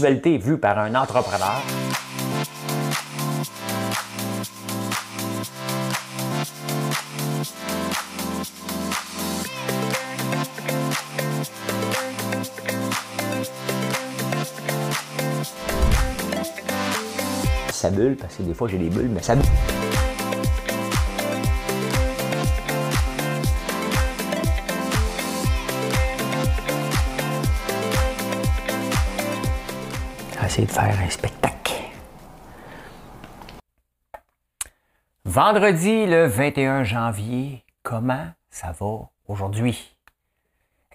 l'actualité vue par un entrepreneur. Ça bulle, parce que des fois j'ai des bulles, mais ça bulle. De faire un spectacle. Vendredi le 21 janvier, comment ça va aujourd'hui?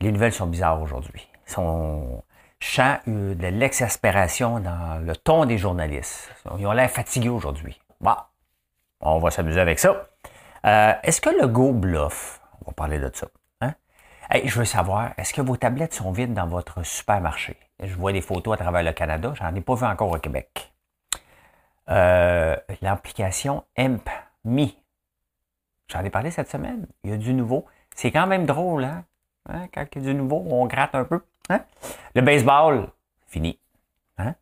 Les nouvelles sont bizarres aujourd'hui. Son chant de l'exaspération dans le ton des journalistes. Ils ont l'air fatigués aujourd'hui. Bon, on va s'amuser avec ça. Euh, est-ce que le Go bluff? On va parler de ça. Hein? je veux savoir, est-ce que vos tablettes sont vides dans votre supermarché? Je vois des photos à travers le Canada. J'en ai pas vu encore au Québec. Euh, l'application EmpMe. J'en ai parlé cette semaine. Il y a du nouveau. C'est quand même drôle, hein? hein? Quand il y a du nouveau, on gratte un peu. Hein? Le baseball, fini. Hein?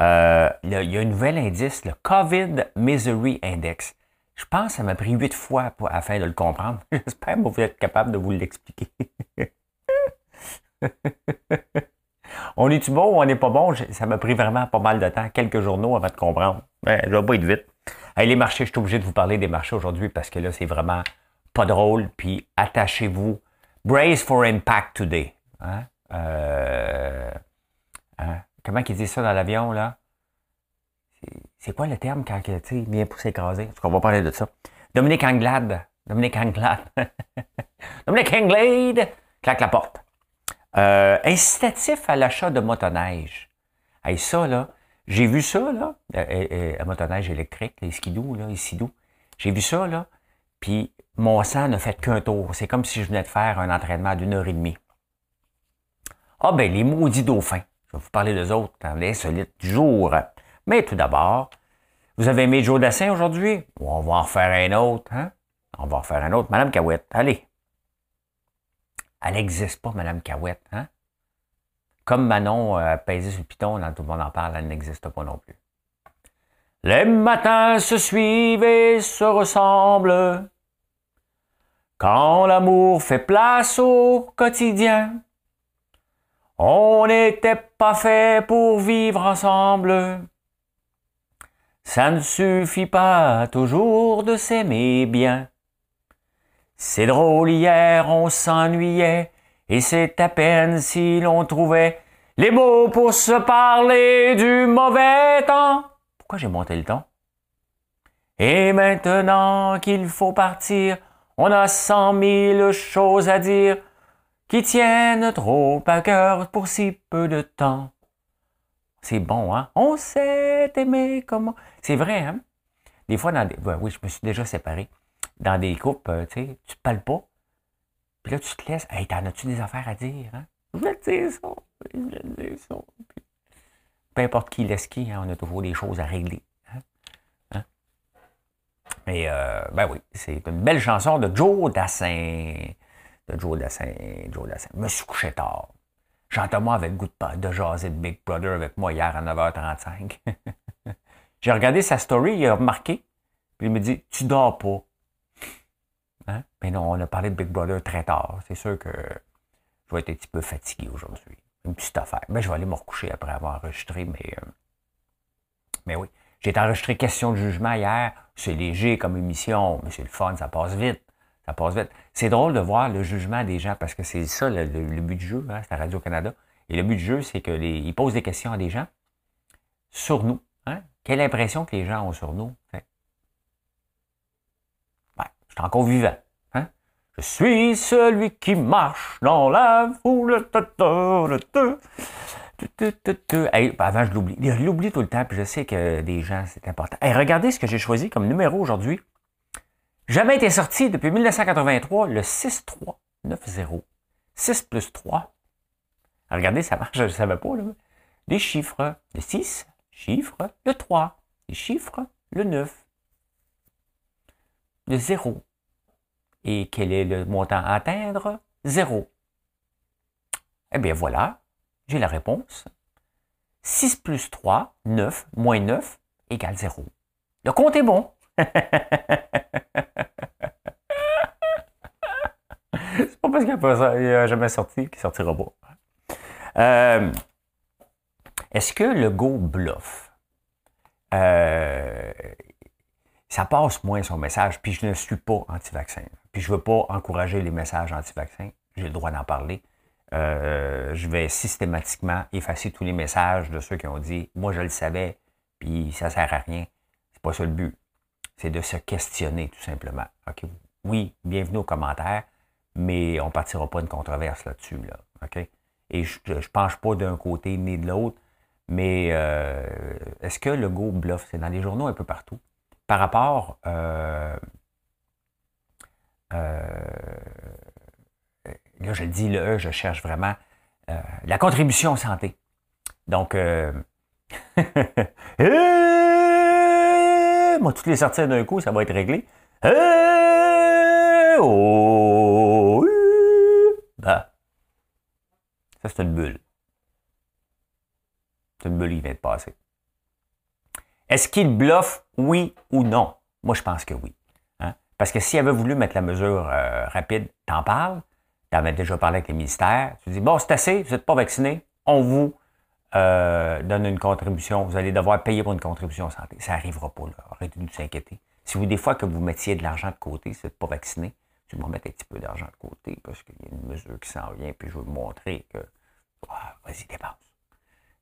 Euh, il y a un nouvel indice, le COVID Misery Index. Je pense que ça m'a pris huit fois pour, afin de le comprendre. J'espère que vous êtes capable de vous l'expliquer. On est-tu bon ou on n'est pas bon? Ça m'a pris vraiment pas mal de temps, quelques journaux avant de comprendre. Ben, je vais pas être vite. les marchés, je suis obligé de vous parler des marchés aujourd'hui parce que là, c'est vraiment pas drôle. Puis attachez-vous. Brace for impact today. Hein? Euh, hein? Comment ils disent ça dans l'avion, là? C'est quoi le terme quand sais, vient pour s'écraser? Parce qu'on va parler de ça. Dominique Anglade. Dominique Anglade. Dominique Anglade claque la porte. Euh, incitatif à l'achat de motoneige. Hey, ça, là, j'ai vu ça, là, euh, euh, motoneige électrique, les skidoo, là, les skidoo. J'ai vu ça, là, puis mon sang n'a fait qu'un tour. C'est comme si je venais de faire un entraînement d'une heure et demie. Ah ben, les maudits dauphins. Je vais vous parler des autres dans l'insolite du jour. Mais tout d'abord, vous avez aimé Joe Dassin aujourd'hui? On va en faire un autre, hein? On va en faire un autre. Madame Cahouette, allez. Elle n'existe pas, Madame Cahouette, hein? Comme Manon euh, sur le piton, tout le monde en parle, elle n'existe pas non plus. Les matins se suivent et se ressemblent. Quand l'amour fait place au quotidien, on n'était pas fait pour vivre ensemble. Ça ne suffit pas toujours de s'aimer bien. C'est drôle, hier on s'ennuyait, et c'est à peine si l'on trouvait les mots pour se parler du mauvais temps. Pourquoi j'ai monté le temps? Et maintenant qu'il faut partir, on a cent mille choses à dire qui tiennent trop à cœur pour si peu de temps. C'est bon, hein? On s'est aimé comment? C'est vrai, hein? Des fois, dans des... oui, je me suis déjà séparé dans des couples, euh, tu sais, tu te parles pas. Puis là, tu te laisses. Hey, t'en as-tu des affaires à dire? Hein? Je voulais te dire ça. Je voulais te dire ça. peu importe qui laisse qui, hein, on a toujours des choses à régler. Hein? hein? Mais, euh, ben oui, c'est une belle chanson de Joe Dassin. De Joe Dassin. Joe Dassin. Je me suis couché tard. Jean-Thomas avait goût de, de jaser de Big Brother avec moi hier à 9h35. J'ai regardé sa story, il a remarqué. Puis il me dit Tu dors pas. Hein? Mais non, on a parlé de Big Brother très tard. C'est sûr que je vais être un petit peu fatigué aujourd'hui. Une petite affaire. Mais je vais aller me recoucher après avoir enregistré, mais, euh, mais oui. J'ai enregistré question de jugement hier. C'est léger comme émission, mais c'est le fun, ça passe vite. Ça passe vite. C'est drôle de voir le jugement des gens parce que c'est ça le, but du jeu, hein, c'est la Radio-Canada. Et le but du jeu, c'est qu'ils posent des questions à des gens sur nous. Hein? Quelle impression que les gens ont sur nous? Je encore vivant. Hein? Je suis celui qui marche dans la foule. avant, je l'oublie. Je l'oublie tout le temps, puis je sais que des gens, c'est important. regardez ce que j'ai choisi comme numéro aujourd'hui. Jamais été sorti depuis 1983, le 6390. 6 plus 3. regardez, ça marche, je ne savais pas. Là. Des chiffres. Le 6, chiffre, le 3. Des chiffres, le 9 de zéro. Et quel est le montant à atteindre? Zéro. Eh bien voilà, j'ai la réponse. 6 plus 3, 9, moins 9, égale 0. Le compte est bon. C'est pas parce qu'il n'a jamais sorti qu'il sortira pas. Euh, est-ce que le go bluff? Euh, ça passe moins son message, puis je ne suis pas anti-vaccin. Puis je ne veux pas encourager les messages anti-vaccins. J'ai le droit d'en parler. Euh, je vais systématiquement effacer tous les messages de ceux qui ont dit Moi, je le savais, puis ça ne sert à rien. C'est pas ça le but. C'est de se questionner, tout simplement. OK? Oui, bienvenue aux commentaires, mais on ne partira pas de controverse là-dessus. Là, OK? Et je ne penche pas d'un côté ni de l'autre, mais euh, est-ce que le go bluff? C'est dans les journaux un peu partout? Par rapport. Euh, euh, là, je le dis, là, je cherche vraiment la contribution santé. Donc, moi, toutes les sorties d'un coup, ça va être réglé. Oh, ben, ça, c'est une bulle. C'est une bulle qui vient de passer. Est-ce qu'il bluffe, oui ou non? Moi, je pense que oui. Hein? Parce que s'il avait voulu mettre la mesure euh, rapide, t'en parles, t'en as déjà parlé avec les ministères, tu dis, bon, c'est assez, vous n'êtes pas vacciné, on vous euh, donne une contribution, vous allez devoir payer pour une contribution santé. Ça n'arrivera pas, là. Arrêtez de vous inquiéter. Si vous, des fois, que vous mettiez de l'argent de côté, si vous n'êtes pas vacciné, tu vas mettre un petit peu d'argent de côté parce qu'il y a une mesure qui s'en vient, puis je veux vous montrer que, ah, vas-y, dépense.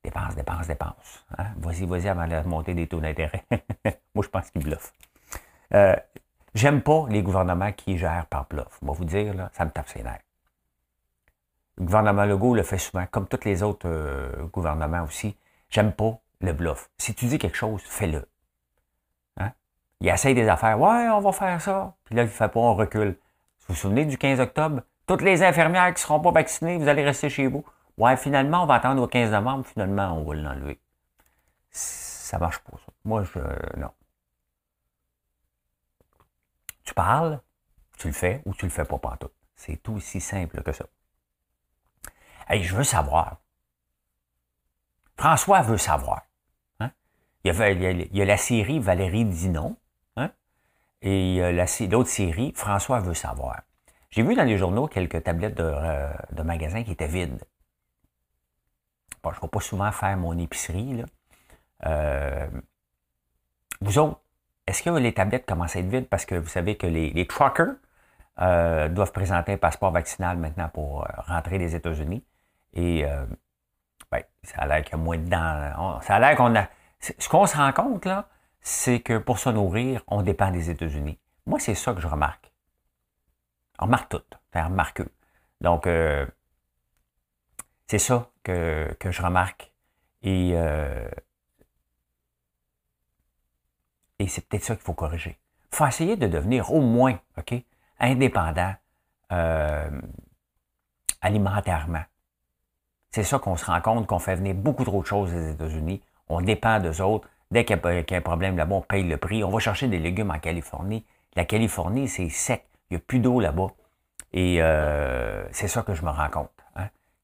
Dépense, dépense, dépense. Hein? Vas-y, vas-y avant de monter des taux d'intérêt. Moi, je pense qu'il bluffe. Euh, J'aime pas les gouvernements qui gèrent par bluff. Moi, vous dire, là, ça me tape ses nerfs. Le gouvernement Legault le fait souvent, comme tous les autres euh, gouvernements aussi. J'aime pas le bluff. Si tu dis quelque chose, fais-le. Hein? Il essaye des affaires. Ouais, on va faire ça. Puis là, il ne fait pas, on recule. Vous vous souvenez du 15 octobre? Toutes les infirmières qui ne seront pas vaccinées, vous allez rester chez vous. Ouais, finalement, on va attendre au 15 novembre, finalement, on va l'enlever. Ça marche pas, ça. Moi, je. Non. Tu parles, tu le fais ou tu le fais pas pantoute. C'est tout aussi simple que ça. Hey, je veux savoir. François veut savoir. Hein? Il, y a, la série Valérie dit non. Hein? Et l'autre série, François veut savoir. J'ai vu dans les journaux quelques tablettes de, euh, de magasins qui étaient vides. Je ne vais pas souvent faire mon épicerie. Là. Euh, vous autres, est-ce que les tablettes commencent à être vides? Parce que vous savez que les, truckers euh, doivent présenter un passeport vaccinal maintenant pour euh, rentrer des États-Unis? Et ben, ça a l'air qu'il y a moins de dents. Ça a l'air qu'on a. Ce qu'on se rend compte, là, c'est que pour se nourrir, on dépend des États-Unis. Moi, c'est ça que je remarque. On remarque tout. C'est remarqueux. Donc, c'est ça que, je remarque. Et, euh, et c'est peut-être ça qu'il faut corriger. Il faut essayer de devenir au moins indépendant euh, alimentairement. C'est ça qu'on se rend compte qu'on fait venir beaucoup trop de choses des États-Unis. On dépend d'eux autres. Dès qu'il y, a un problème là-bas, on paye le prix. On va chercher des légumes en Californie. La Californie, c'est sec. Il n'y a plus d'eau là-bas. Et euh, c'est ça que je me rends compte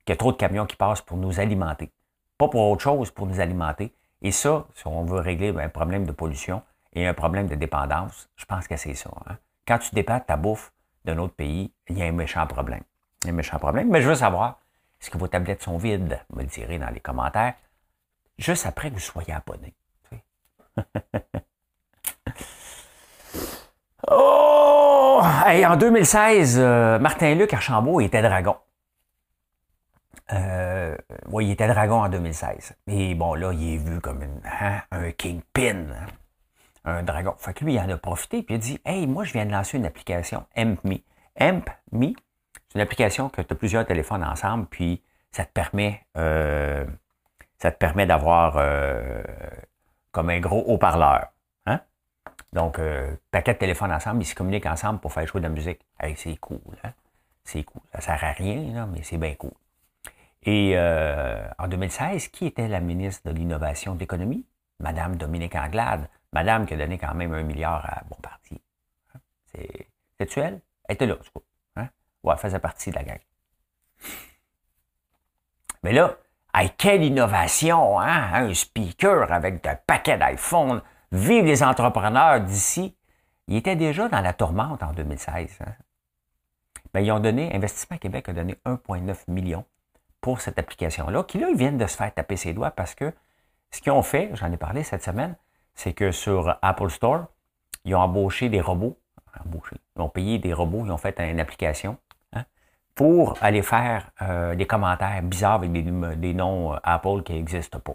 qu'il y a trop de camions qui passent pour nous alimenter. Pas pour autre chose, pour nous alimenter. Et ça, si on veut régler un problème de pollution et un problème de dépendance, je pense que c'est ça. Hein. Quand tu dépends ta bouffe d'un autre pays, il y a un méchant problème. Il y a un méchant problème. Mais je veux savoir, est-ce que vos tablettes sont vides? Me le direz dans les commentaires. Juste après que vous soyez abonné. oh! en 2016, euh, Martin-Luc Archambault était dragon. Euh, il était dragon en 2016. Et bon, là, il est vu comme hein, un kingpin, hein, un dragon. Fait que lui, il en a profité, puis il a dit Hey, moi, je viens de lancer une application, AmpMe. AmpMe, c'est une application que tu as plusieurs téléphones ensemble, puis ça te permet, euh, ça te permet d'avoir euh, comme un gros haut-parleur. Hein? Donc, euh, paquet de téléphones ensemble, ils se communiquent ensemble pour faire jouer de la musique. Hey, c'est cool, hein? C'est cool. Ça sert à rien, mais c'est bien cool. Et euh, en 2016, qui était la ministre de l'Innovation et de l'Économie? Madame Dominique Anglade. Madame qui a donné quand même un milliard à Bon Parti. Hein? C'est-tu elle? Elle était là, du coup. Hein? Ouais, elle faisait partie de la gang. Mais là, Hey, quelle innovation, hein? Un speaker avec de paquets d'iPhone. Vive les entrepreneurs d'ici. Ils étaient déjà dans la tourmente en 2016. Hein? Ben, ils ont donné, Investissement Québec a donné 1,9 million pour cette application-là, qui là, ils viennent de se faire taper ses doigts parce que ce qu'ils ont fait, j'en ai parlé cette semaine, c'est que sur Apple Store, ils ont embauché des robots, embauché, ils ont payé des robots, ils ont fait une application hein, pour aller faire euh, des commentaires bizarres avec des, noms euh, Apple qui n'existent pas.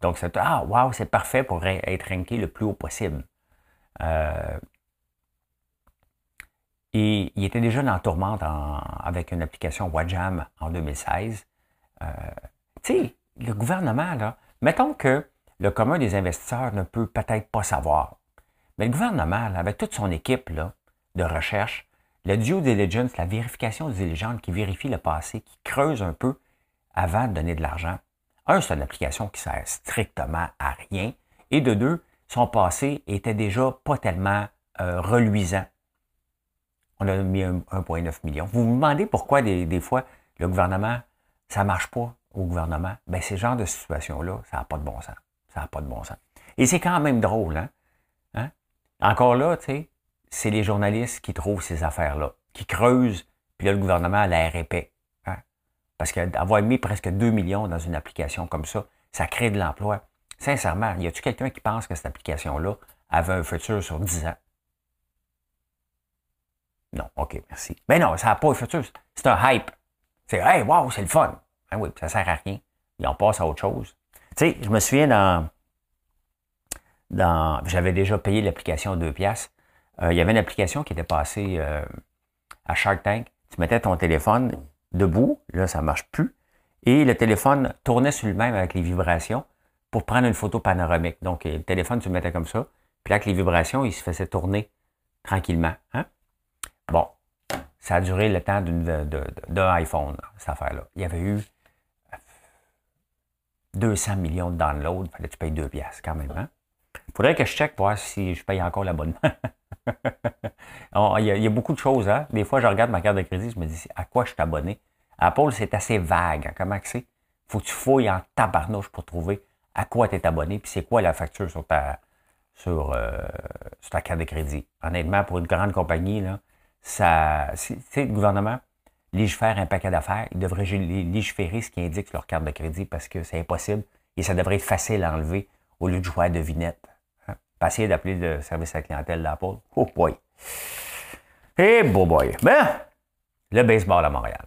Donc, c'est Ah, wow, c'est parfait pour être ranké le plus haut possible. Euh, et il était déjà dans tourmente avec une application Wajam en 2016. Euh, tu sais, le gouvernement, là, mettons que le commun des investisseurs ne peut peut-être pas savoir. Mais le gouvernement, avec toute son équipe là, de recherche, le due diligence, la vérification diligente qui vérifie le passé, qui creuse un peu avant de donner de l'argent. Un, c'est une application qui sert strictement à rien. Et de deux, son passé était déjà pas tellement euh, reluisant. On a mis 1,9 million. Vous vous demandez pourquoi des fois le gouvernement ça ne marche pas au gouvernement, ben ce genre de situation-là, ça n'a pas de bon sens. Ça n'a pas de bon sens. Et c'est quand même drôle, hein? hein? Encore là, tu sais, c'est les journalistes qui trouvent ces affaires-là, qui creusent, puis là, le gouvernement l'air épais. Hein? Parce qu'avoir mis presque 2 millions dans une application comme ça, ça crée de l'emploi. Sincèrement, y a-tu quelqu'un qui pense que cette application-là avait un futur sur 10 ans? Non, OK, merci. Mais ben non, ça n'a pas un futur. C'est un hype. C'est Hey, wow, c'est le fun. Ben oui, ça sert à rien. Et on passe à autre chose. Tu sais, je me souviens dans. dans J'avais déjà payé l'application 2 piastres. Euh, il y avait une application qui était passée euh, à Shark Tank. Tu mettais ton téléphone debout, là, ça ne marche plus. Et le téléphone tournait sur lui-même avec les vibrations pour prendre une photo panoramique. Donc, le téléphone, tu le mettais comme ça. Puis là, avec les vibrations, il se faisait tourner tranquillement. Hein? Bon, ça a duré le temps d'un iPhone, cette affaire-là. Il y avait eu 200 millions de downloads. Il fallait que tu payes 2 piastres quand même. Hein? Faudrait que je check pour voir si je paye encore l'abonnement. il, y a beaucoup de choses. Hein? Des fois, je regarde ma carte de crédit, je me dis à quoi je suis abonné? Apple, c'est assez vague. Hein? Comment c'est? faut que tu fouilles en tabarnouche pour trouver à quoi tu es abonné, puis c'est quoi la facture sur ta, euh, sur ta carte de crédit. Honnêtement, pour une grande compagnie, là, ça, le gouvernement légifère un paquet d'affaires, il devrait légiférer ce qui indique leur carte de crédit parce que c'est impossible et ça devrait être facile à enlever au lieu de jouer à devinette. Hein? Pas d'appeler le service à la clientèle d'Apple. Oh boy! Eh hey, boy! Ben, le baseball à Montréal.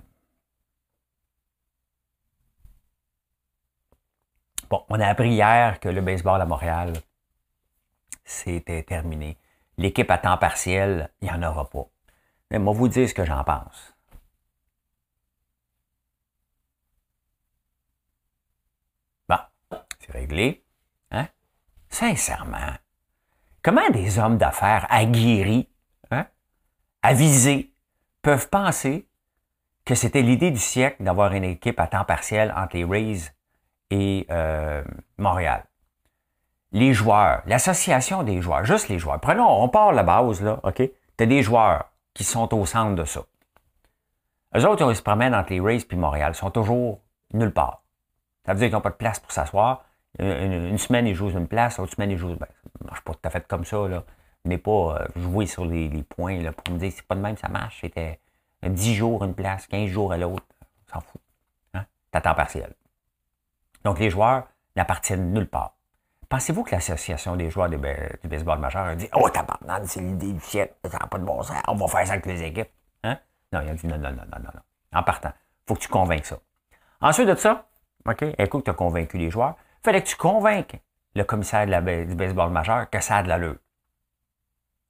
Bon, on a appris hier que le baseball à Montréal, c'était terminé. L'équipe à temps partiel, il n'y en aura pas. Mais moi, vous dire ce que j'en pense. Bon, c'est réglé. Hein? Sincèrement, comment des hommes d'affaires aguerris, hein, avisés, peuvent penser que c'était l'idée du siècle d'avoir une équipe à temps partiel entre les Rays et euh, Montréal? Les joueurs, l'association des joueurs, juste les joueurs. Prenons, on part la base, là, OK? Tu as des joueurs qui sont au centre de ça. Eux autres, ils se promènent entre les Rays et Montréal. Ils sont toujours nulle part. Ça veut dire qu'ils n'ont pas de place pour s'asseoir. Une, semaine, ils jouent une place, l'autre semaine, ils jouent. Ben, ça marche pas tout à fait comme ça. Là. Mais pas euh, jouer sur les, points là, pour me dire c'est pas de même, ça marche. C'était 10 jours une place, 15 jours à l'autre. S'en fout. Hein? T'as temps partiel. Donc les joueurs n'appartiennent nulle part. Pensez-vous que l'association des joueurs du baseball majeur a dit Oh, tabarnak, c'est l'idée du siècle, ça n'a pas de bon sens, on va faire ça avec les équipes? Hein? Non, il a dit non, non, non, non, non, non. En partant, il faut que tu convainques ça. Ensuite de ça, OK, écoute, tu as convaincu les joueurs, il fallait que tu convainques le commissaire du baseball majeur que ça a de l'allure.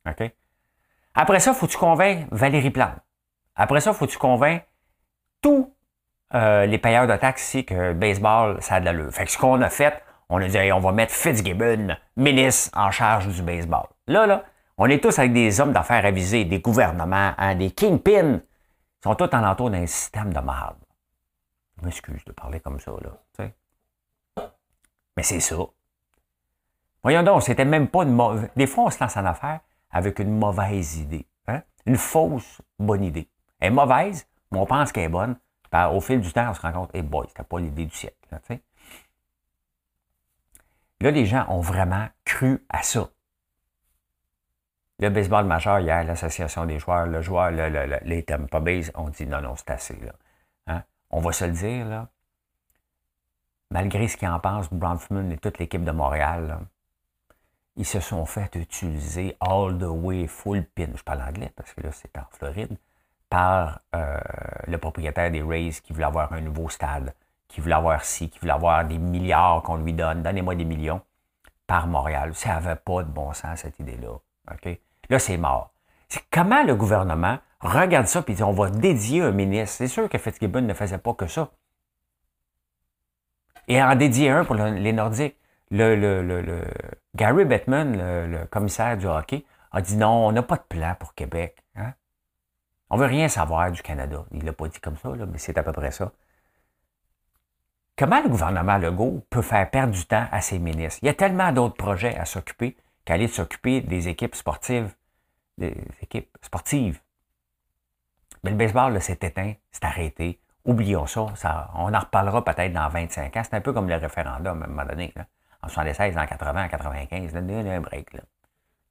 OK? Après ça, il faut que tu convainques Valérie Plante. Après ça, il faut que tu convainques tous euh, les payeurs de taxes ici que le baseball, ça a de l'allure. Fait que ce qu'on a fait, on a dit, on va mettre Fitzgibbon, ministre en charge du baseball. Là, là, on est tous avec des hommes d'affaires avisés, des gouvernements, hein, des kingpins. Ils sont tous en entour d'un système de merde. Je m'excuse de parler comme ça, là. Mais c'est ça. Voyons donc, c'était même pas une mauvaise. Des fois, on se lance en affaire avec une mauvaise idée. Hein? Une fausse bonne idée. Elle est mauvaise, mais on pense qu'elle est bonne. au fil du temps, on se rend compte, hey boy, c'était pas l'idée du siècle. Là, les gens ont vraiment cru à ça. Le baseball majeur, hier, l'association des joueurs, le joueur, le, le, les Tampa Bay ont dit non, non, c'est assez. Hein? On va se le dire, là. Malgré ce qu'ils en pensent, Bronfman et toute l'équipe de Montréal, ils se sont fait utiliser all the way, full pin. Je parle anglais parce que là, c'est en Floride par euh, le propriétaire des Rays qui voulait avoir un nouveau stade, qui voulait avoir ci, qui voulait avoir des milliards qu'on lui donne, donnez-moi des millions, par Montréal. Ça n'avait pas de bon sens, cette idée-là. Là, c'est mort. C'est comment le gouvernement regarde ça et dit on va dédier un ministre? C'est sûr que Fitzgibbon ne faisait pas que ça. Et en dédier un pour les Nordiques. Le, Gary Bettman, le, commissaire du hockey, a dit non, on n'a pas de plan pour Québec. Hein? On veut rien savoir du Canada. Il l'a pas dit comme ça, mais c'est à peu près ça. Comment le gouvernement Legault peut faire perdre du temps à ses ministres? Il y a tellement d'autres projets à s'occuper qu'aller s'occuper des équipes sportives, des équipes sportives. Mais le baseball, c'est éteint, c'est arrêté. Oublions ça. On en reparlera peut-être dans 25 ans. C'est un peu comme le référendum à un moment donné. En 76, en 80, en 95. Là, on a un break. Là,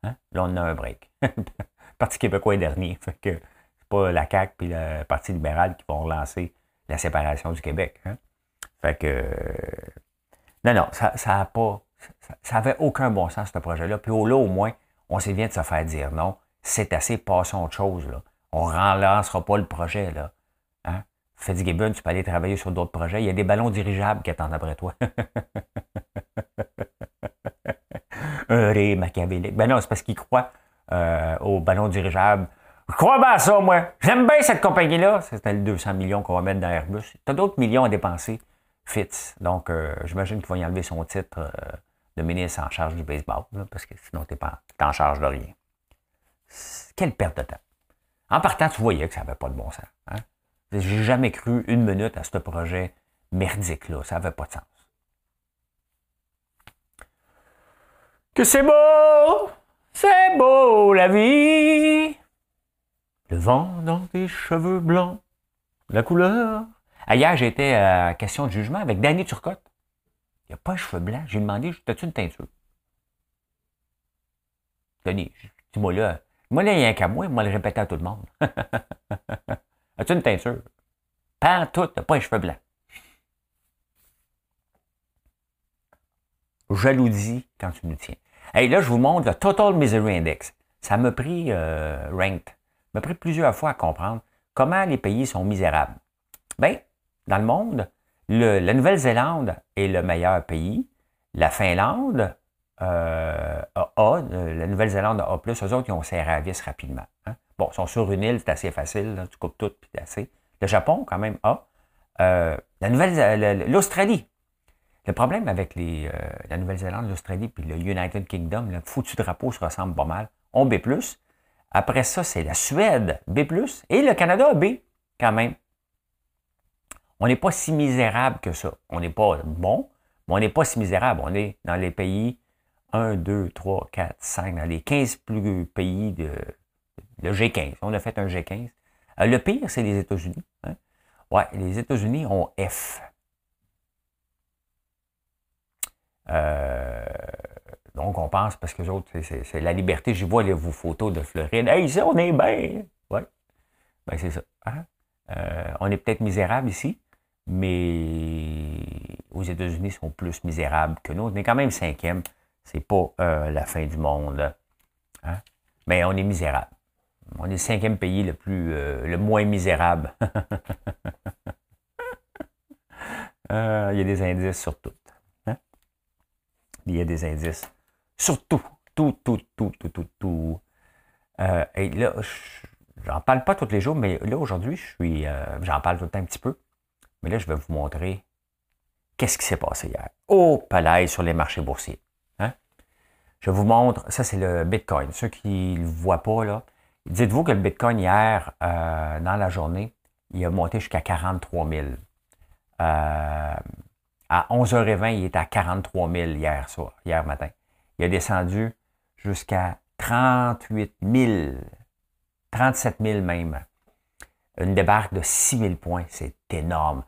hein? là on a un break. le Parti québécois est dernier. Fait que pas la CAQ et le Parti libéral qui vont relancer la séparation du Québec. Hein? Fait que. Non, non, ça n'a pas. Ça n'avait aucun bon sens, ce projet-là. Puis au là, au moins, on s'est bien de se faire dire non. C'est assez, passons autre chose. Là. On ne relancera pas le projet. Là. Hein? Fitzgibbon, tu peux aller travailler sur d'autres projets. Il y a des ballons dirigeables qui attendent après toi. Un ré machiavélique. Ben non, c'est parce qu'il croit euh, aux ballons dirigeables je crois bien à ça, moi. J'aime bien cette compagnie-là. C'est le 200 millions qu'on va mettre dans Airbus. Tu as d'autres millions à dépenser, Fitz. Donc, euh, j'imagine qu'il va y enlever son titre euh, de ministre en charge du baseball, parce que sinon, tu n'es en charge de rien. Quelle perte de temps. En partant, tu voyais que ça n'avait pas de bon sens. Hein? J'ai jamais cru une minute à ce projet merdique-là. Ça n'avait pas de sens. Que c'est beau! C'est beau, la vie! Le vent dans tes cheveux blancs, la couleur. Hier, j'étais à question de jugement avec Danny Turcotte. Il n'y a pas de cheveux blancs. J'ai demandé, as-tu une teinture? Danny, dis-moi là. Moi, là, il n'y a qu'à moi, moi le répéter à tout le monde. As-tu une teinture? Pas tout, t'as pas un cheveu blanc. Jalousie quand tu nous tiens. Et là, je vous montre le Total Misery Index. Ça m'a pris euh, ranked m'a pris plusieurs fois à comprendre comment les pays sont misérables. Bien, dans le monde, la Nouvelle-Zélande est le meilleur pays. La Finlande euh, a A, la Nouvelle-Zélande a A+, eux autres, ils ont serré à vis rapidement. Hein. Bon, ils sont sur une île, c'est assez facile, tu coupes tout, puis assez. Le Japon, quand même, A. Euh, la Nouvelle, l'Australie. Le problème avec les, euh, la Nouvelle-Zélande, l'Australie puis le United Kingdom, le foutu drapeau se ressemble pas mal. On B+, après ça, c'est la Suède, B+, et le Canada, B, quand même. On n'est pas si misérable que ça. On n'est pas bon, mais on n'est pas si misérable. On est dans les pays 1, 2, 3, 4, 5, dans les 15 plus pays de le G15. On a fait un G15. Euh, le pire, c'est les États-Unis. Hein. Ouais, les États-Unis ont F. Euh, donc, on pense, parce que les autres, c'est la liberté. Je vois les, vos photos de Floride. Hey, ici, on est bien. Oui. Ben, c'est ça. Hein? Euh, on est peut-être misérable ici, mais aux États-Unis, sont plus misérables que nous. On est quand même cinquième. C'est pas euh, la fin du monde. Hein? Mais on est misérable. On est le cinquième pays le plus euh, le moins misérable. il y a des indices sur tout. Hein? Il y a des indices Surtout, tout, tout, tout, tout, tout, tout. Euh, et là, j'en parle pas tous les jours, mais là, aujourd'hui, je suis, euh, j'en parle tout le temps un petit peu. Mais là, je vais vous montrer qu'est-ce qui s'est passé hier. Au palais sur les marchés boursiers. Hein? Je vous montre, ça c'est le Bitcoin. Ceux qui ne le voient pas, dites-vous que le Bitcoin hier, euh, dans la journée, il a monté jusqu'à 43 000. à 11h20, il était à 43 000 hier soir, hier matin il a descendu jusqu'à 38 000, 37 000 même. Une débarque de 6 000 points, c'est énorme.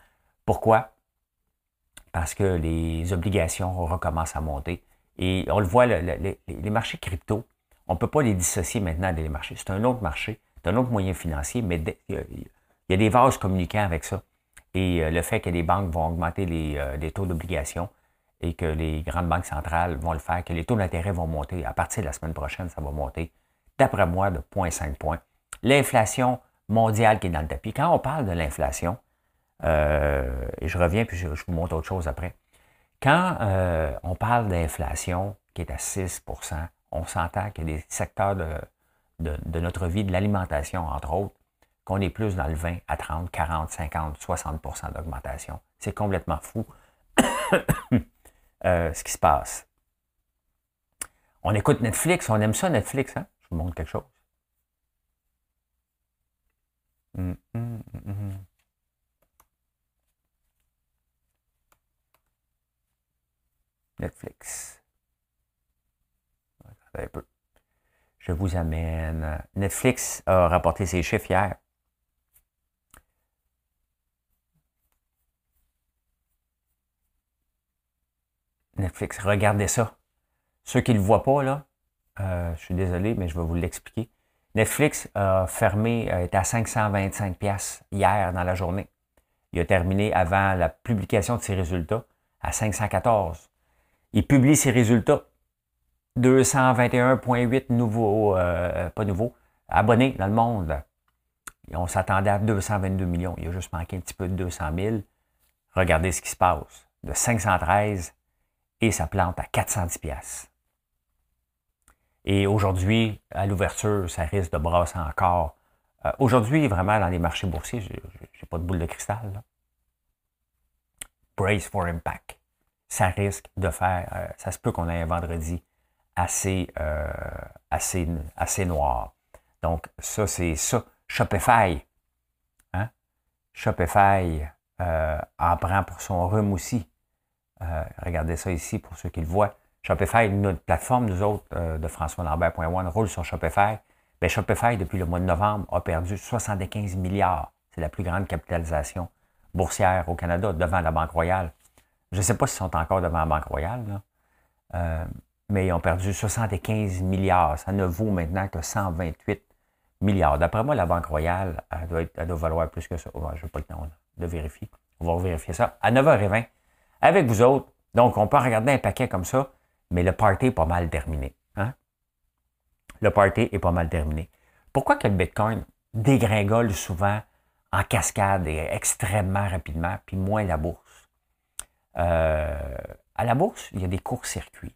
Pourquoi? parce que les obligations recommencent à monter. Et on le voit, les marchés crypto, on ne peut pas les dissocier maintenant des marchés. C'est un autre marché, c'est un autre moyen financier, mais il y a des vases communicants avec ça. Et euh, le fait que les banques vont augmenter les, euh, taux d'obligation et que les grandes banques centrales vont le faire, que les taux d'intérêt vont monter, à partir de la semaine prochaine, ça va monter, d'après moi, de 0,5 points. L'inflation mondiale qui est dans le tapis. Quand on parle de l'inflation, euh, et je reviens puis je, vous montre autre chose après. Quand on parle d'inflation qui est à 6 on s'entend qu'il y a des secteurs de, notre vie, de l'alimentation, entre autres, qu'on est plus dans le 20 à 30, 40, 50, 60% d'augmentation. C'est complètement fou euh, ce qui se passe. On écoute Netflix, on aime ça Netflix, hein? Je vous montre quelque chose. Hum, hum, hum, Netflix. Je vous amène. Netflix a rapporté ses chiffres hier. Netflix. Regardez ça. Ceux qui ne le voient pas, là, euh, je suis désolé, mais je vais vous l'expliquer. Netflix a fermé, est à 525 pièces hier dans la journée. Il a terminé avant la publication de ses résultats à 514. Il publie ses résultats. 221,8 nouveaux, euh, pas nouveaux, abonnés dans le monde. on s'attendait à 222 millions. Il a juste manqué un petit peu de 200 000. Regardez ce qui se passe. De 513 et ça plante à 410 pièces. Et aujourd'hui, à l'ouverture, ça risque de brasser encore. Euh, aujourd'hui, vraiment, dans les marchés boursiers, je n'ai pas de boule de cristal. Brace for impact. Ça risque de faire, euh, ça se peut qu'on ait un vendredi assez, euh, assez, noir. Donc, ça, c'est ça. Shopify. Hein? Shopify en prend pour son rhume aussi. Euh, regardez ça ici pour ceux qui le voient. Shopify, notre plateforme, nous autres, euh, de françois-lambert.one, roule sur Shopify. Bien, Shopify, depuis le mois de novembre, a perdu 75 milliards. C'est la plus grande capitalisation boursière au Canada, devant la Banque Royale. Je ne sais pas s'ils sont encore devant la Banque Royale, euh, mais ils ont perdu 75 milliards. Ça ne vaut maintenant que 128 milliards. D'après moi, la Banque Royale, elle doit, valoir plus que ça. je n'ai pas le temps de vérifier. On va vérifier ça. À 9h20, avec vous autres. Donc, on peut regarder un paquet comme ça, mais le party est pas mal terminé. Hein? Le party est pas mal terminé. Pourquoi que le Bitcoin dégringole souvent en cascade et extrêmement rapidement, puis moins la bourse? Euh, à la bourse, il y a des courts-circuits.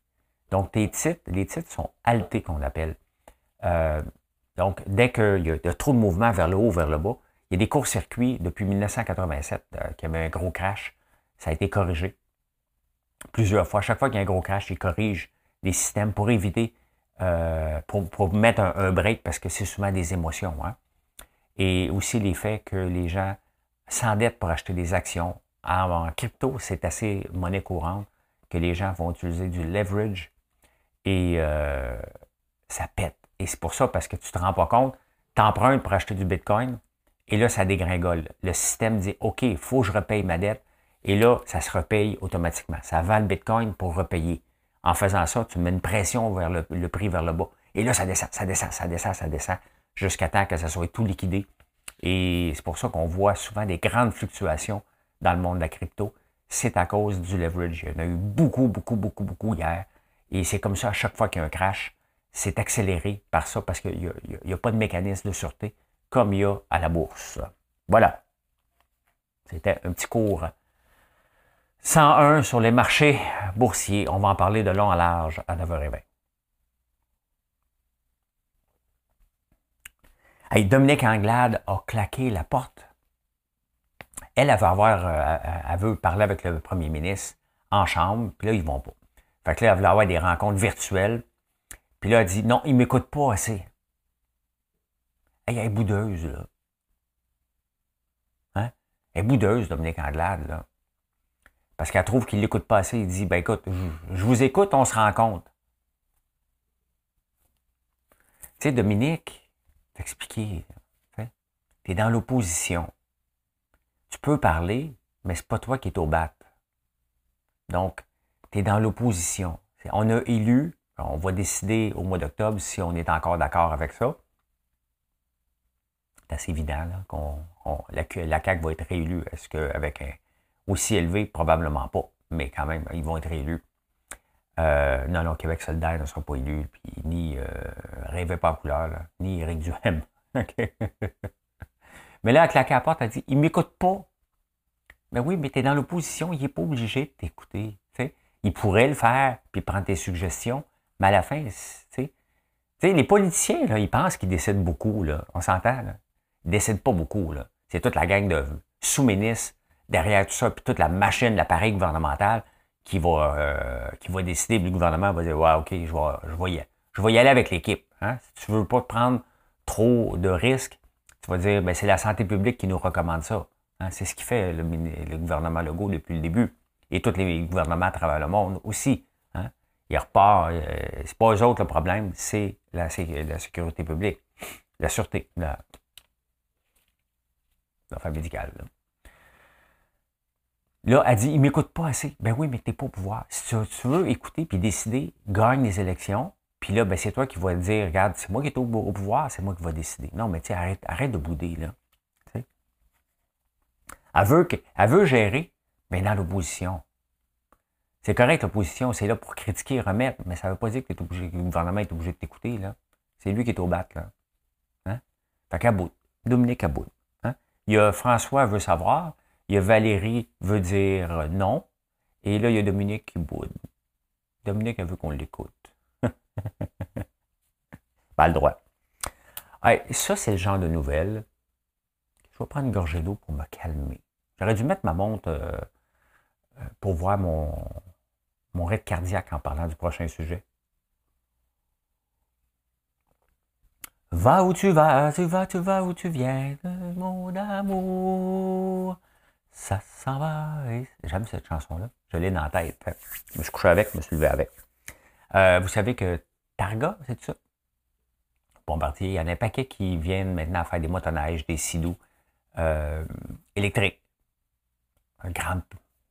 Donc, tes titres, les titres sont altés qu'on appelle. Euh, donc, dès qu'il y, a trop de mouvements vers le haut, vers le bas, il y a des courts-circuits depuis 1987 euh, qui avait un gros crash. Ça a été corrigé plusieurs fois. Chaque fois qu'il y a un gros crash, ils corrigent les systèmes pour éviter, euh, pour, mettre un, break parce que c'est souvent des émotions. Hein. Et aussi l'effet que les gens s'endettent pour acheter des actions. En, crypto, c'est assez monnaie courante que les gens vont utiliser du leverage et euh, ça pète. Et c'est pour ça, parce que tu ne te rends pas compte, tu empruntes pour acheter du Bitcoin et là, ça dégringole. Le système dit, OK, il faut que je repaye ma dette et là, ça se repaye automatiquement. Ça vend le Bitcoin pour repayer. En faisant ça, tu mets une pression vers le, prix vers le bas. Et là, ça descend, ça descend, ça descend, ça descend, jusqu'à temps que ça soit tout liquidé. Et c'est pour ça qu'on voit souvent des grandes fluctuations dans le monde de la crypto. C'est à cause du leverage. Il y en a eu beaucoup, beaucoup, beaucoup, beaucoup hier. Et c'est comme ça à chaque fois qu'il y a un crash, c'est accéléré par ça parce qu'il n'y a, pas de mécanisme de sûreté comme il y a à la bourse. Voilà. C'était un petit cours 101 sur les marchés boursiers. On va en parler de long à large à 9h20. Hey, Dominique Anglade a claqué la porte. Elle, elle euh, elle veut parler avec le premier ministre en chambre, puis là, ils vont pas. Fait que là, elle veut avoir des rencontres virtuelles. Puis là, elle dit, non, il m'écoute pas assez. elle est boudeuse, là. Hein? Elle est boudeuse, Dominique Anglade, là parce qu'elle trouve qu'il l'écoute pas assez. Il dit, ben écoute, je, vous écoute, on se rend compte. Tu sais, Dominique, t'expliquer, tu es dans l'opposition. Tu peux parler, mais c'est pas toi qui es au bat. Donc, tu es dans l'opposition. On a élu, on va décider au mois d'octobre si on est encore d'accord avec ça. C'est assez évident qu'on la, CAQ va être réélue. Est-ce qu'avec un aussi élevé? Probablement pas. Mais quand même, ils vont être réélus. Euh, non, non, Québec solidaire ne sera pas élu, ni euh, Rêvez pas en couleur, ni Éric Duhem. mais là, avec la capote, elle dit, il m'écoute pas. Mais oui, mais tu es dans l'opposition, il n'est pas obligé de t'écouter. Il pourrait le faire, puis prendre tes suggestions, mais à la fin, tu sais, les politiciens, là, ils pensent qu'ils décident beaucoup, là. on s'entend. Là. Ils décident pas beaucoup. Là. C'est toute la gang de sous-ministres derrière tout ça, puis toute la machine, l'appareil gouvernemental qui va, euh, qui va décider, le gouvernement va dire Ouais, OK, je vais, je vais, y, je vais y aller avec l'équipe. Hein? Si tu veux pas prendre trop de risques, tu vas dire ben, c'est la santé publique qui nous recommande ça. Hein? C'est ce qui fait le, gouvernement Legault depuis le début. Et tous les gouvernements à travers le monde aussi. Hein? Il repart, euh, c'est pas eux autres le problème, c'est la, sécurité publique, la sûreté, la, l'affaire médicale. Là. Là, elle dit, il m'écoute pas assez. Ben oui, mais t'es pas au pouvoir. Si tu, veux écouter puis décider, gagne les élections. Puis là, ben c'est toi qui vas dire, regarde, c'est moi qui est au, pouvoir, c'est moi qui vais décider. Non, mais tu arrête, arrête de bouder, là. Elle veut, que, elle veut gérer, mais dans l'opposition. C'est correct, l'opposition, c'est là pour critiquer et remettre, mais ça ne veut pas dire que, obligé, le gouvernement est obligé de t'écouter, là. C'est lui qui est au bat, là. Hein? Fait. Dominique à bout. Hein? Il y a François veut savoir, il y a Valérie veut dire non. Et là, il y a Dominique qui boude. Dominique, elle veut qu'on l'écoute. Pas le droit. ça, c'est le genre de nouvelles. Je vais prendre une gorgée d'eau pour me calmer. J'aurais dû mettre ma montre euh, euh, pour voir mon, mon rythme cardiaque en parlant du prochain sujet. Va où tu vas, tu vas, tu vas où tu viens, mon amour ça s'en va. J'aime cette chanson-là. Je l'ai dans la tête. Je me suis couché avec, je me suis levé avec. Euh, vous savez que Targa, c'est ça? Bombardier, il y en a un paquet qui viennent maintenant faire des motoneiges, des sidous euh, électriques. Une grande,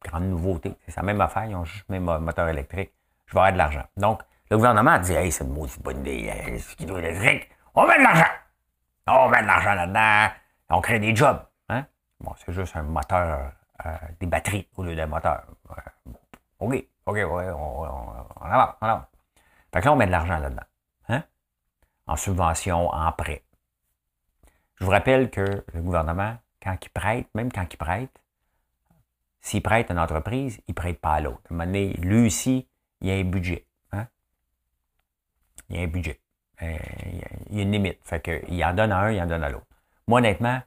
grande nouveauté. C'est la même affaire, ils ont juste même moteur électrique. Je vais avoir de l'argent. Donc, le gouvernement a dit Hey, c'est une maudite bonne idée, hein, skidoo électrique. On met de l'argent. On met de l'argent là-dedans. On crée des jobs. Bon, c'est juste un moteur, euh, des batteries au lieu d'un moteur. OK, OK, on avance, on avance. Fait que là, on met de l'argent là-dedans. Hein? En subvention, en prêt. Je vous rappelle que le gouvernement, quand il prête, même quand il prête, s'il prête à une entreprise, il ne prête pas à l'autre. À un moment donné, lui aussi, il y a un budget. Hein? Il y a un budget. Euh, il y a une limite. Fait qu'il en donne à un, il en donne à l'autre. Moi, honnêtement,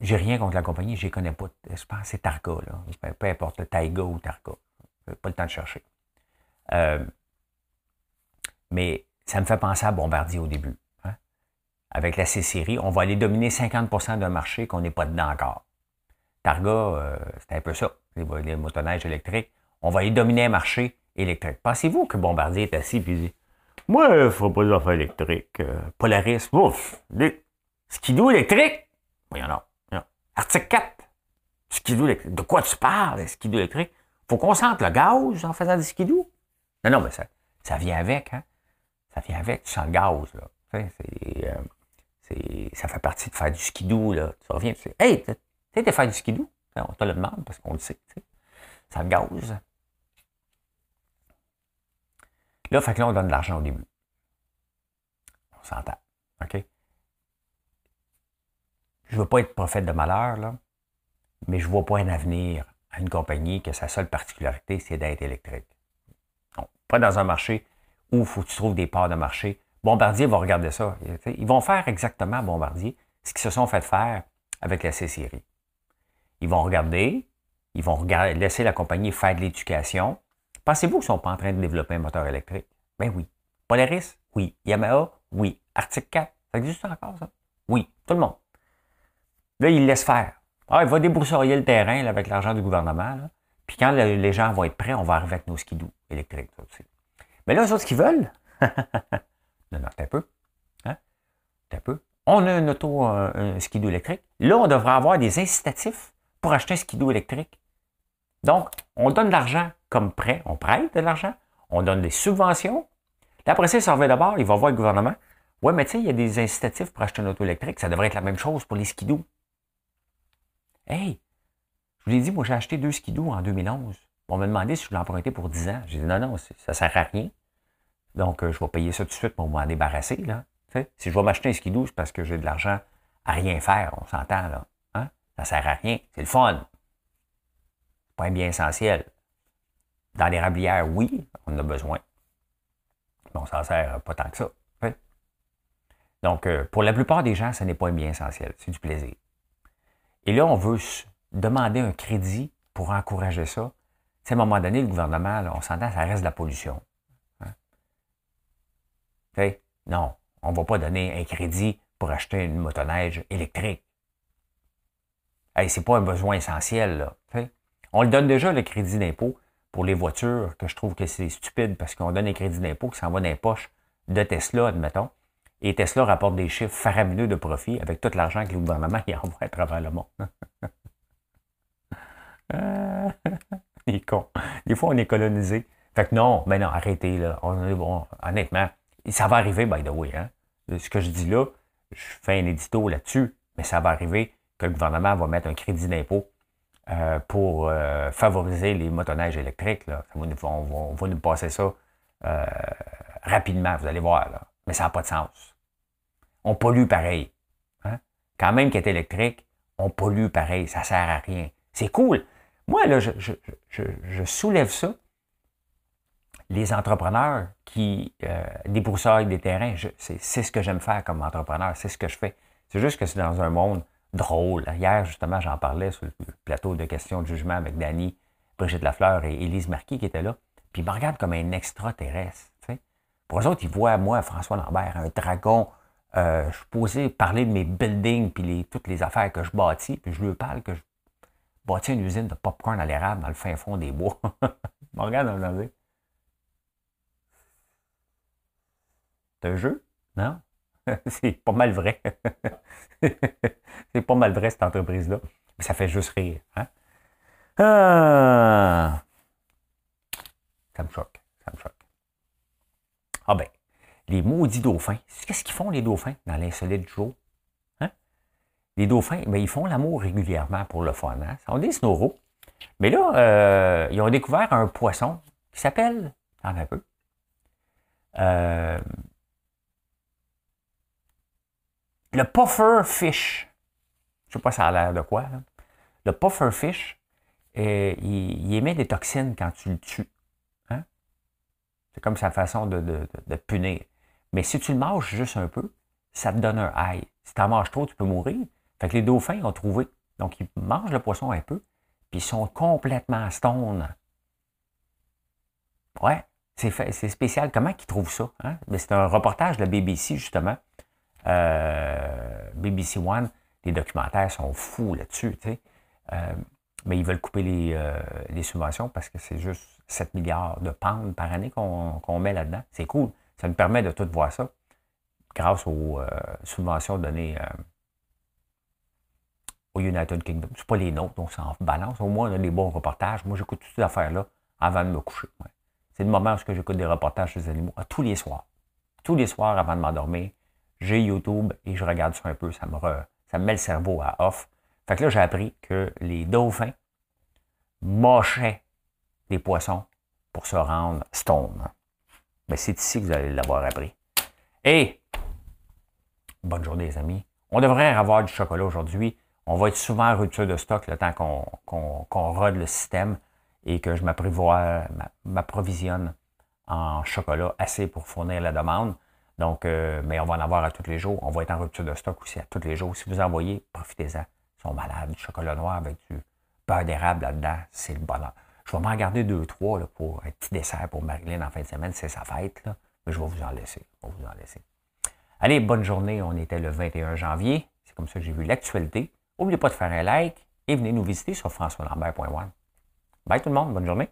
j'ai rien contre la compagnie, je ne connais pas. Je pense que c'est Targa, là. Peu, importe, le Taiga ou Targa. Pas le temps de chercher. Euh, mais ça me fait penser à Bombardier au début. Hein. Avec la C-Série, on va aller dominer 50% d'un marché qu'on n'est pas dedans encore. Targa, euh, c'est un peu ça, les, motoneiges électriques. On va aller dominer un marché électrique. Pensez-vous que Bombardier est assis et dit Moi, il ne faut pas des affaires électriques. Euh, Polaris, ouf, les skidoo électriques? Oui, non. Article 4. Skidoo électrique. De quoi tu parles, skidoo électrique? Faut qu'on sente le gaz en faisant des skidoo? Non, non, mais ça, ça vient avec, hein. Ça vient avec, tu sens le gaz, là. Euh, ça fait partie de faire du skidoo, là. Tu reviens, tu sais, hey, tu sais, faire du skidoo? On te le demande parce qu'on le sait, tu. Ça le gaz. Là, fait que là, on donne de l'argent au début. On s'entend. OK? je veux pas être prophète de malheur, là, mais je vois pas un avenir à une compagnie que sa seule particularité, c'est d'être électrique. Non, pas dans un marché où il faut que tu trouves des parts de marché. Bombardier va regarder ça. Ils vont faire exactement, Bombardier, ce qu'ils se sont fait faire avec la C-Série. Ils vont regarder, ils vont laisser la compagnie faire de l'éducation. Pensez-vous qu'ils ne sont pas en train de développer un moteur électrique? Ben oui. Polaris? Oui. Yamaha? Oui. Arctic 4? Ça existe encore, ça? Oui. Tout le monde. Là, il laisse faire. Ah, il va débroussailler le terrain avec l'argent du gouvernement. Puis quand les gens vont être prêts, on va arriver avec nos skidoo électriques. aussi. Mais là, eux autres, qu'ils veulent, non, non, t'as un peu. Hein? T'as un peu. On a une auto, un, skidoo électrique. Là, on devrait avoir des incitatifs pour acheter un skidoo électrique. Donc, on donne de l'argent comme prêt, on prête de l'argent, on donne des subventions. Après ça, s'en va d'abord, il va voir le gouvernement. Ouais, mais tu sais, il y a des incitatifs pour acheter une auto électrique. Ça devrait être la même chose pour les skidoo. Hey, je vous l'ai dit, moi, j'ai acheté deux skidoo en 2011. On m'a demandé si je voulais emprunter pour 10 ans. J'ai dit non, non, ça sert à rien. Donc, euh, je vais payer ça tout de suite pour m'en débarrasser. Si je vais m'acheter un skidoo, c'est parce que j'ai de l'argent à rien faire. On s'entend, là. Hein? Ça sert à rien. C'est le fun. Pas un bien essentiel. Dans les rablières, oui, on en a besoin. Mais on s'en sert pas tant que ça. Donc, euh, pour la plupart des gens, ce n'est pas un bien essentiel, c'est du plaisir. Et là, on veut demander un crédit pour encourager ça. À un moment donné, le gouvernement, on s'entend, ça reste de la pollution. Hein? Non, on ne va pas donner un crédit pour acheter une motoneige électrique. Hey, c'est pas un besoin essentiel. Là, on le donne déjà, le crédit d'impôt, pour les voitures, que je trouve que c'est stupide parce qu'on donne un crédit d'impôt qui s'en va dans les poches de Tesla, admettons. Et Tesla rapporte des chiffres faramineux de profit avec tout l'argent que le gouvernement y envoie à travers le monde. Des fois, on est colonisé. Fait que non, mais non, arrêtez, là. honnêtement, ça va arriver, by the way. Hein? Ce que je dis là, je fais un édito là-dessus, mais ça va arriver que le gouvernement va mettre un crédit d'impôt euh, pour euh, favoriser les motoneiges électriques. Là. On, va, on, va, nous passer ça euh, rapidement, vous allez voir. Là. Mais ça n'a pas de sens. On pollue pareil. Hein? Quand même est électrique, on pollue pareil. Ça ne sert à rien. C'est cool. Moi, là, je, soulève ça. Les entrepreneurs qui euh, des terrains, c'est ce que j'aime faire comme entrepreneur. C'est ce que je fais. C'est juste que c'est dans un monde drôle. Hier, justement, j'en parlais sur le plateau de questions de jugement avec Dany, Brigitte Lafleur et Élise Marquis qui étaient là. Puis ils me regardent comme un extraterrestre. Pour eux autres, ils voient moi, François Lambert, un dragon. Euh, je suis posé parler de mes buildings puis les, toutes les affaires que je bâtis, puis je lui parle que je bâtis une usine de popcorn à l'érable dans le fin fond des bois? ils me regardent me C'est un jeu? Non? c'est pas mal vrai. c'est pas mal vrai, cette entreprise-là. Mais ça fait juste rire. Hein? Ah! Ça me choque. Ça me choque. Ah ben, les maudits dauphins. Qu'est-ce qu'ils font, les dauphins, dans l'insolite jour? Les dauphins, ben, ils font l'amour régulièrement pour le fun. Hein? On des snoros. Mais là, euh, ils ont découvert un poisson qui s'appelle, attends un peu, euh, Le puffer fish. Je sais pas ça a l'air de quoi. Le puffer fish, euh, il, émet des toxines quand tu le tues. Hein? C'est comme sa façon de, de, punir. Mais si tu le manges juste un peu, ça te donne un high. Si tu en manges trop, tu peux mourir. Fait que les dauphins ont trouvé. Donc, ils mangent le poisson un peu, puis ils sont complètement stone. Ouais, c'est spécial. Comment ils trouvent ça? Hein? C'est un reportage de la BBC, justement. Euh, BBC One, les documentaires sont fous là-dessus, tu sais. Euh, mais ils veulent couper euh, les, subventions parce que c'est juste 7 milliards de pounds par année qu'on met là-dedans. C'est cool. Ça nous permet de tout voir ça grâce aux subventions données au United Kingdom. Ce pas les nôtres, donc ça en balance. Au moins, on a des bons reportages. Moi, j'écoute toutes ces affaires-là avant de me coucher. C'est le moment où j'écoute des reportages sur les animaux, tous les soirs. Tous les soirs avant de m'endormir j'ai YouTube et je regarde ça un peu, ça me, ça me met le cerveau à off. Fait que là, j'ai appris que les dauphins mochaient des poissons pour se rendre stone. Mais ben, c'est ici que vous allez l'avoir appris. Et bonne journée, les amis. On devrait avoir du chocolat aujourd'hui. On va être souvent en rupture de stock le temps qu'on rode le système et que je m'approvisionne en chocolat assez pour fournir la demande. Donc, euh, mais on va en avoir à tous les jours. On va être en rupture de stock aussi à tous les jours. Si vous envoyez, profitez-en. Ils sont malades. Chocolat noir avec du beurre d'érable là-dedans, c'est le bonheur. Je vais m'en garder deux, trois pour un petit dessert pour Marilyn en fin de semaine. C'est sa fête. Là. Mais je vais vous en laisser. Je vais vous en laisser. Allez, bonne journée. On était le 21 janvier. C'est comme ça que j'ai vu l'actualité. N'oubliez pas de faire un like et venez nous visiter sur françoislambert.one. Bye tout le monde. Bonne journée.